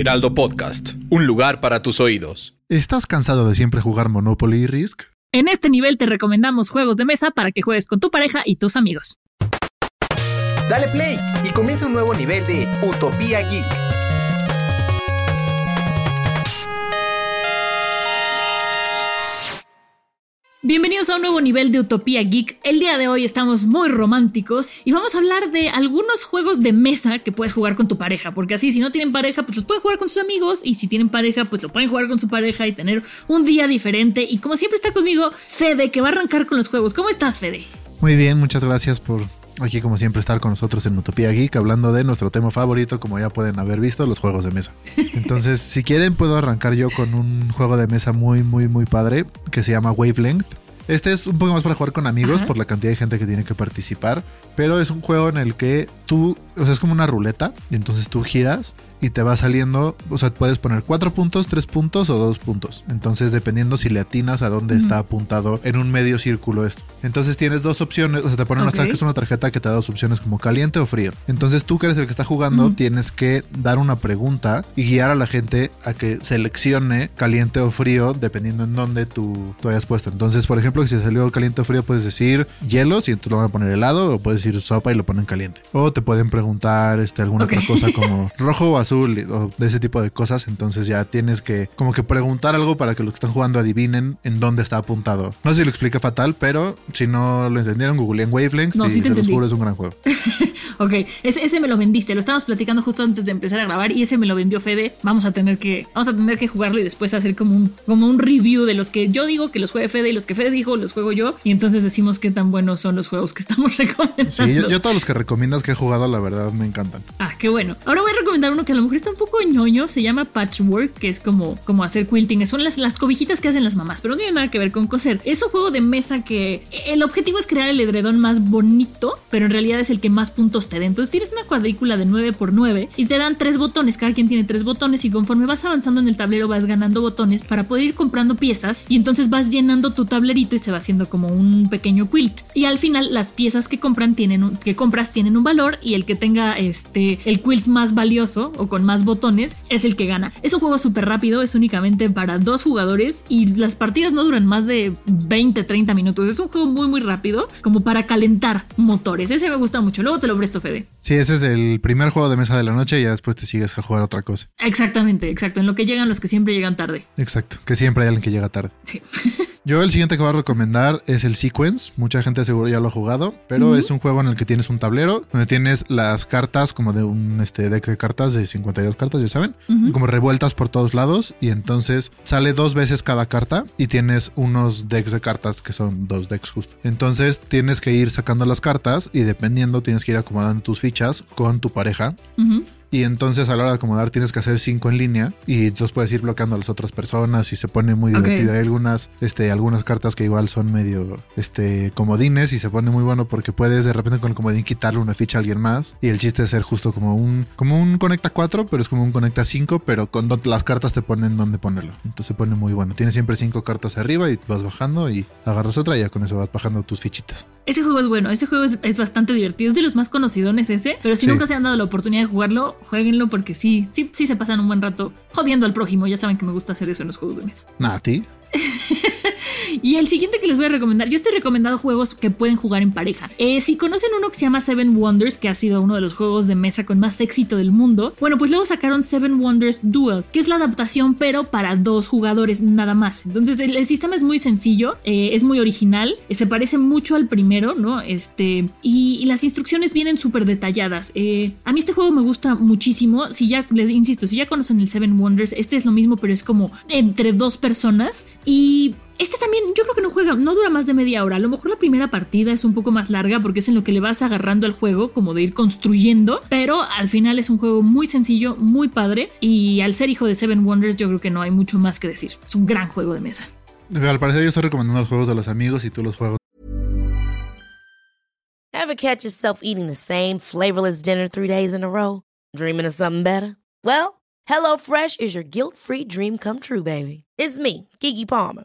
Heraldo Podcast, un lugar para tus oídos. ¿Estás cansado de siempre jugar Monopoly y Risk? En este nivel te recomendamos juegos de mesa para que juegues con tu pareja y tus amigos. Dale play y comienza un nuevo nivel de Utopía Geek. Bienvenidos a un nuevo nivel de Utopía Geek. El día de hoy estamos muy románticos y vamos a hablar de algunos juegos de mesa que puedes jugar con tu pareja, porque así si no tienen pareja, pues los pueden jugar con sus amigos y si tienen pareja, pues lo pueden jugar con su pareja y tener un día diferente. Y como siempre está conmigo Fede, que va a arrancar con los juegos. ¿Cómo estás, Fede? Muy bien, muchas gracias por aquí como siempre estar con nosotros en Utopía Geek hablando de nuestro tema favorito, como ya pueden haber visto, los juegos de mesa. Entonces, si quieren puedo arrancar yo con un juego de mesa muy muy muy padre que se llama Wavelength. Este es un poco más para jugar con amigos Ajá. por la cantidad de gente que tiene que participar, pero es un juego en el que tú, o sea, es como una ruleta y entonces tú giras y te va saliendo, o sea, puedes poner cuatro puntos, tres puntos o dos puntos. Entonces, dependiendo si le atinas a dónde está apuntado en un medio círculo esto. Entonces tienes dos opciones, o sea, te ponen Ok. una, saques una tarjeta que te da dos opciones como caliente o frío. Entonces, tú que eres el que está jugando, tienes que dar una pregunta y guiar a la gente a que seleccione caliente o frío dependiendo en dónde tú, tú hayas puesto. Entonces, por ejemplo, si salió caliente o frío, puedes decir hielos y entonces lo van a poner helado o puedes decir sopa y lo ponen caliente. O te pueden preguntar este, alguna otra cosa como rojo o azul o de ese tipo de cosas. Entonces ya tienes que como que preguntar algo para que los que están jugando adivinen en dónde está apuntado. No sé si lo explica fatal, pero si no lo entendieron, googleen Wavelength No, y sí te se los juro es un gran juego. Ok, ese, ese me lo vendiste, lo estábamos platicando justo antes de empezar a grabar y ese me lo vendió Fede. Vamos a tener que, vamos a tener que jugarlo y después hacer como un, como un review de los que yo digo que los juegue Fede y los que Fede dijo los juego yo. Y entonces decimos qué tan buenos son los juegos que estamos recomendando. Sí, yo, yo todos los que recomiendas que he jugado, la verdad, me encantan. Ah, qué bueno. Ahora voy a recomendar uno que a lo mejor está un poco ñoño. Se llama Patchwork, que es como, como hacer quilting. Son las, las cobijitas que hacen las mamás, pero no tiene nada que ver con coser. Es un juego de mesa que el objetivo es crear el edredón más bonito, pero en realidad es el que más puntos te dé. Entonces tienes una cuadrícula de 9x9 y te dan tres botones. Cada quien tiene tres botones y conforme vas avanzando en el tablero vas ganando botones para poder ir comprando piezas y entonces vas llenando tu tablerito y se va haciendo como un pequeño quilt. Y al final las piezas que compran tienen un- que compras tienen un valor y el que tenga este el quilt más valioso o con más botones es el que gana. Es un juego súper rápido, es únicamente para dos jugadores y las partidas no duran más de 20, 30 minutos. Es un juego muy muy rápido como para calentar motores. Ese me gusta mucho. Luego te lo presto, Fede. Sí, ese es el primer juego de mesa de la noche y ya después te sigues a jugar otra cosa. Exactamente, exacto. En lo que llegan los que siempre llegan tarde. Exacto, que siempre hay alguien que llega tarde. Sí. Yo el siguiente que voy a recomendar es el Sequence. Mucha gente seguro ya lo ha jugado, pero es un juego en el que tienes un tablero donde tienes las cartas como de un este, deck de cartas de 52 cartas, ya saben, como revueltas por todos lados y entonces sale dos veces cada carta y tienes unos decks de cartas que son dos decks justo. Entonces tienes que ir sacando las cartas y dependiendo tienes que ir acomodando tus fichas con tu pareja. Y entonces a la hora de acomodar tienes que hacer cinco en línea y entonces puedes ir bloqueando a las otras personas y se pone muy divertido. Hay algunas, este, algunas cartas que igual son medio este, comodines y se pone muy bueno porque puedes de repente con el comodín quitarle una ficha a alguien más. Y el chiste es ser justo como un, como un conecta 4, pero es como un conecta 5, pero con las cartas te ponen donde ponerlo. Entonces se pone muy bueno. Tienes siempre cinco cartas arriba y vas bajando y agarras otra y ya con eso vas bajando tus fichitas. Ese juego es bueno, ese juego es, es bastante divertido, es de los más conocidones ese, pero si Sí. nunca se han dado la oportunidad de jugarlo, jueguenlo porque sí, sí, sí se pasan un buen rato jodiendo al prójimo, ya saben que me gusta hacer eso en los juegos de mesa. Nah, a ti. Y el siguiente que les voy a recomendar, yo estoy recomendando juegos que pueden jugar en pareja. Eh, si conocen uno que se llama Seven Wonders, que ha sido uno de los juegos de mesa con más éxito del mundo, bueno, pues luego sacaron Seven Wonders Duel, que es la adaptación pero para dos jugadores nada más. Entonces el, sistema es muy sencillo, eh, es muy original, eh, se parece mucho al primero, ¿no? Este, y, y las instrucciones vienen súper detalladas. A mí este juego me gusta muchísimo. Si ya, les insisto, si ya conocen el Seven Wonders, este es lo mismo, pero es como entre dos personas. Y Este también, yo creo que no juega, no dura más de media hora. A lo mejor la primera partida es un poco más larga porque es en lo que le vas agarrando al juego, como de ir construyendo. Pero al final es un juego muy sencillo, muy padre. Y al ser hijo de Seven Wonders, yo creo que no hay mucho más que decir. Es un gran juego de mesa. Al parecer yo estoy recomendando los juegos de los amigos y tú los juegos. Ever catch yourself eating the same flavorless dinner three days in a row? Dreaming of something better? Well, HelloFresh is your guilt-free dream come true, baby. It's me, Kiki Palmer.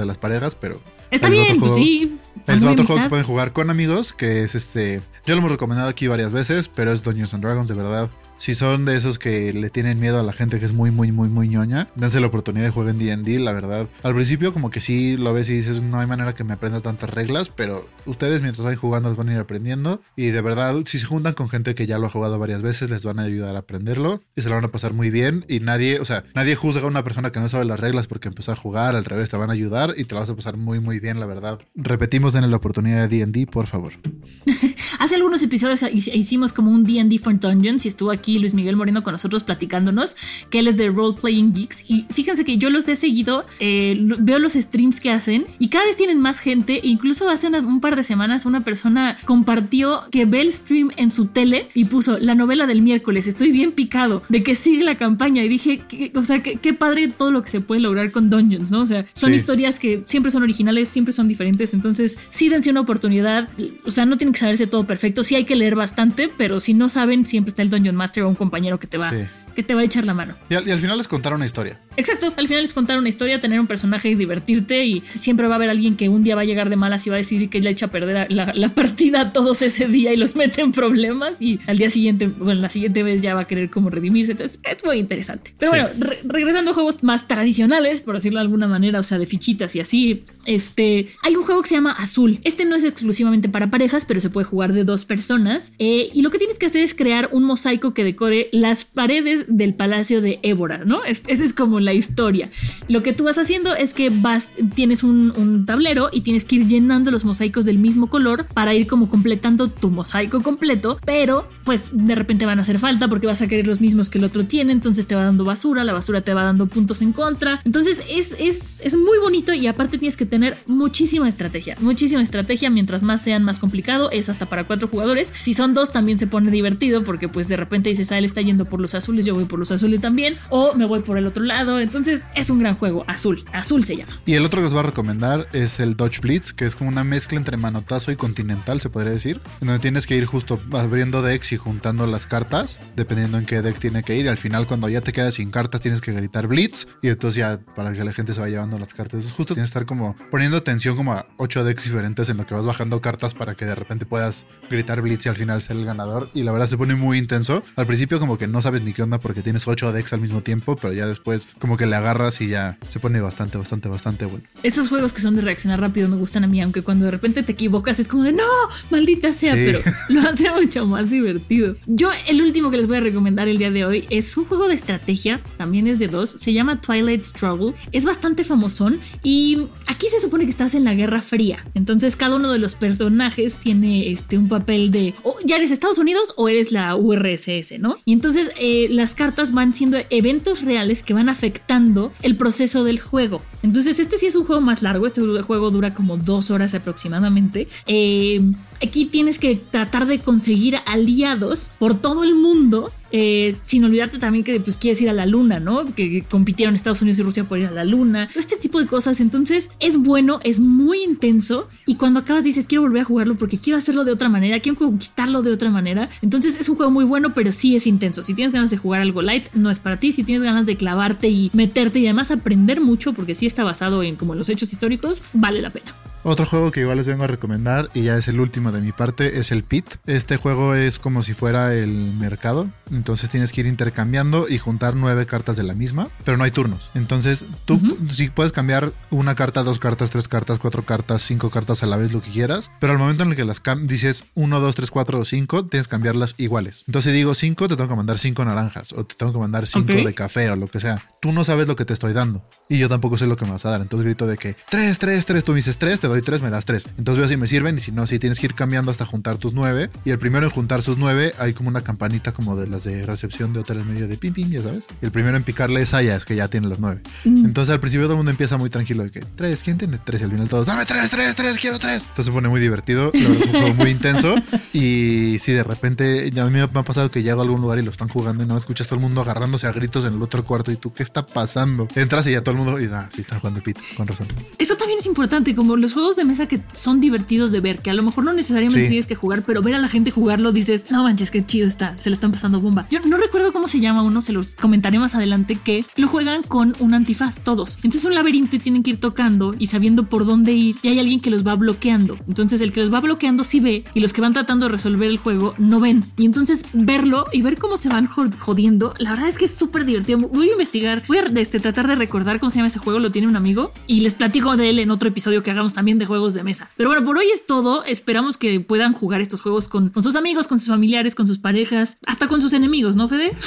De las parejas, pero. Está bien, pues juego- sí. y otro juego que pueden jugar con amigos, que es este. Yo lo hemos recomendado aquí varias veces, pero es Dungeons and Dragons, de verdad. Si son de esos que le tienen miedo a la gente que es muy, muy, muy, muy ñoña, dense la oportunidad de jugar en D&D, la verdad. Al principio como que sí lo ves y dices, no hay manera que me aprenda tantas reglas, pero ustedes mientras vayan jugando las van a ir aprendiendo. Y de verdad, si se juntan con gente que ya lo ha jugado varias veces, les van a ayudar a aprenderlo y se lo van a pasar muy bien. Y nadie, o sea, nadie juzga a una persona que no sabe las reglas porque empezó a jugar, al revés, te van a ayudar y te la vas a pasar muy, muy bien, la verdad. Repetimos, denle la oportunidad de D&D, por favor. Hace algunos episodios hic- hicimos como un D&D for Dungeons y estuvo aquí Luis Miguel Moreno con nosotros platicándonos que él es de Role Playing Geeks y fíjense que yo los he seguido, eh, veo los streams que hacen y cada vez tienen más gente e incluso hace una- un par de semanas una persona compartió que ve el stream en su tele y puso la novela del miércoles, estoy bien picado de que sigue la campaña y dije, que- o sea, qué padre todo lo que se puede lograr con Dungeons, ¿no? O sea, son Sí. historias que siempre son originales, siempre son diferentes, entonces sí dense una oportunidad, o sea, no tienen que saberse todo perfecto, sí hay que leer bastante, pero si no saben, siempre está el Dungeon Master o un compañero que te va. Que te va a echar la mano. Y al, y al final les contaron una historia. Exacto, al final es contar una historia, tener un personaje y divertirte y siempre va a haber alguien que un día va a llegar de malas y va a decidir que le echa a perder la, la partida a todos ese día y los mete en problemas y al día siguiente, bueno, la siguiente vez ya va a querer como redimirse, entonces es muy interesante. Pero Sí. bueno, re- regresando a juegos más tradicionales, por decirlo de alguna manera, o sea, de fichitas y así, este, hay un juego que se llama Azul. Este no es exclusivamente para parejas, pero se puede jugar de dos personas eh, y lo que tienes que hacer es crear un mosaico que decore las paredes del palacio de Évora, ¿no? Es- Esa es como la historia. Lo que tú vas haciendo es que vas, tienes un, tablero y tienes que ir llenando los mosaicos del mismo color para ir como completando tu mosaico completo, pero pues de repente van a hacer falta porque vas a querer los mismos que el otro tiene, entonces te va dando basura, la basura te va dando puntos en contra. Entonces es, es, es muy bonito y aparte tienes que tener muchísima estrategia, muchísima estrategia, mientras más sean más complicado, es hasta para cuatro jugadores. Si son dos también se pone divertido porque pues de repente dices, ah, él está yendo por los azules, yo voy por los azules también, o me voy por el otro lado, entonces es un gran juego, azul, azul se llama. Y el otro que os voy a recomendar es el Dodge Blitz, que es como una mezcla entre manotazo y continental, se podría decir. En donde tienes que ir justo abriendo decks y juntando las cartas, dependiendo en qué deck tiene que ir. Al final, cuando ya te quedas sin cartas, tienes que gritar Blitz. Y entonces ya para que la gente se vaya llevando las cartas. Entonces, justo tienes que estar como poniendo atención como a ocho decks diferentes en lo que vas bajando cartas para que de repente puedas gritar Blitz y al final ser el ganador. Y la verdad se pone muy intenso. Al principio como que no sabes ni qué onda porque tienes ocho decks al mismo tiempo, pero ya después como que le agarras y ya se pone bastante, bastante, bastante bueno. Esos juegos que son de reaccionar rápido me gustan a mí, aunque cuando de repente te equivocas es como de no, maldita sea, Sí. pero lo hace mucho más divertido. Yo, el último que les voy a recomendar el día de hoy es un juego de estrategia, también es de dos, se llama Twilight Struggle, es bastante famosón y aquí se supone que estás en la Guerra Fría, entonces cada uno de los personajes tiene este, un papel de, o ya eres Estados Unidos o eres la URSS, ¿no? Y entonces eh, las cartas van siendo eventos reales que van afectando el proceso del juego. Entonces este sí es un juego más largo, este juego dura como dos horas aproximadamente. Eh, aquí tienes que tratar de conseguir aliados por todo el mundo Eh, sin olvidarte también que pues quieres ir a la luna, ¿no? Que compitieron Estados Unidos y Rusia por ir a la luna. Este tipo de cosas. Entonces es bueno, es muy intenso y cuando acabas dices quiero volver a jugarlo porque quiero hacerlo de otra manera, quiero conquistarlo de otra manera. Entonces es un juego muy bueno, pero sí es intenso. Si tienes ganas de jugar algo light, no es para ti. Si tienes ganas de clavarte y meterte y además aprender mucho, porque sí está basado en como los hechos históricos, vale la pena. Otro juego que igual les vengo a recomendar y ya es el último de mi parte es el Pit. Este juego es como si fuera el mercado, entonces tienes que ir intercambiando y juntar nueve cartas de la misma, pero no hay turnos. Entonces tú sí puedes cambiar una carta, dos cartas, tres cartas, cuatro cartas, cinco cartas a la vez, lo que quieras, pero al momento en el que las dices uno, dos, tres, cuatro o cinco, tienes que cambiarlas iguales. Entonces digo cinco, te tengo que mandar cinco naranjas o te tengo que mandar cinco de café o lo que sea. Tú no sabes lo que te estoy dando y yo tampoco sé lo que me vas a dar. Entonces grito de que tres, tres, tres, tú me dices tres, te doy tres, me das tres. Entonces veo si me sirven y si no, si tienes que ir cambiando hasta juntar tus nueve. Y el primero en juntar sus nueve, hay como una campanita como de las de recepción de hoteles medio de pim pim, ya sabes. Y el primero en picarle es a es que ya tiene los nueve. Mm. Entonces al principio todo el mundo empieza muy tranquilo de que tres, ¿quién tiene tres? Y al final todos, dame tres, tres, tres, quiero tres. Entonces se pone muy divertido, es un juego muy intenso. Y si de repente, ya a mí me ha pasado que llego a algún lugar y lo están jugando y no escuchas todo el mundo agarrándose a gritos en el otro cuarto y tú, ¿qué está pasando? Entras y ya todo el mundo, y ah, sí, están jugando Pit, con razón. Eso también es importante, como los juegos de mesa que son divertidos de ver, que a lo mejor no necesariamente tienes que jugar, pero ver a la gente jugarlo dices, no manches, qué chido está, se le están pasando bomba. Yo no recuerdo cómo se llama uno, se los comentaré más adelante, que lo juegan con un antifaz todos. Entonces un laberinto y tienen que ir tocando y sabiendo por dónde ir y hay alguien que los va bloqueando. Entonces el que los va bloqueando sí ve y los que van tratando de resolver el juego no ven. Y entonces verlo y ver cómo se van jodiendo, la verdad es que es súper divertido. Voy a investigar, voy a este, tratar de recordar cómo se llama ese juego, lo tiene un amigo y les platico de él en otro episodio que hagamos también de juegos de mesa. Pero bueno, por hoy es todo. Esperamos que puedan jugar estos juegos con, con sus amigos, con sus familiares, con sus parejas, hasta con sus enemigos, ¿no, Fede?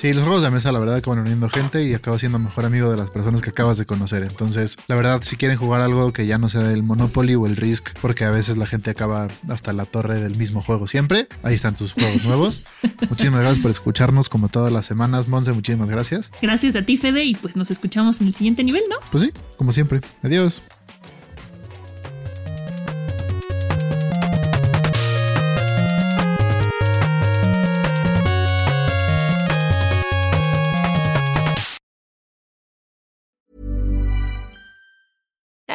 Sí, los juegos de mesa, la verdad, que van uniendo gente y acaba siendo mejor amigo de las personas que acabas de conocer. Entonces, la verdad, si quieren jugar algo que ya no sea el Monopoly o el Risk, porque a veces la gente acaba hasta la torre del mismo juego siempre, ahí están tus juegos nuevos. muchísimas gracias por escucharnos como todas las semanas. Monse, muchísimas gracias. Gracias a ti, Fede, y pues nos escuchamos en el siguiente nivel, ¿no? Pues sí, como siempre. Adiós.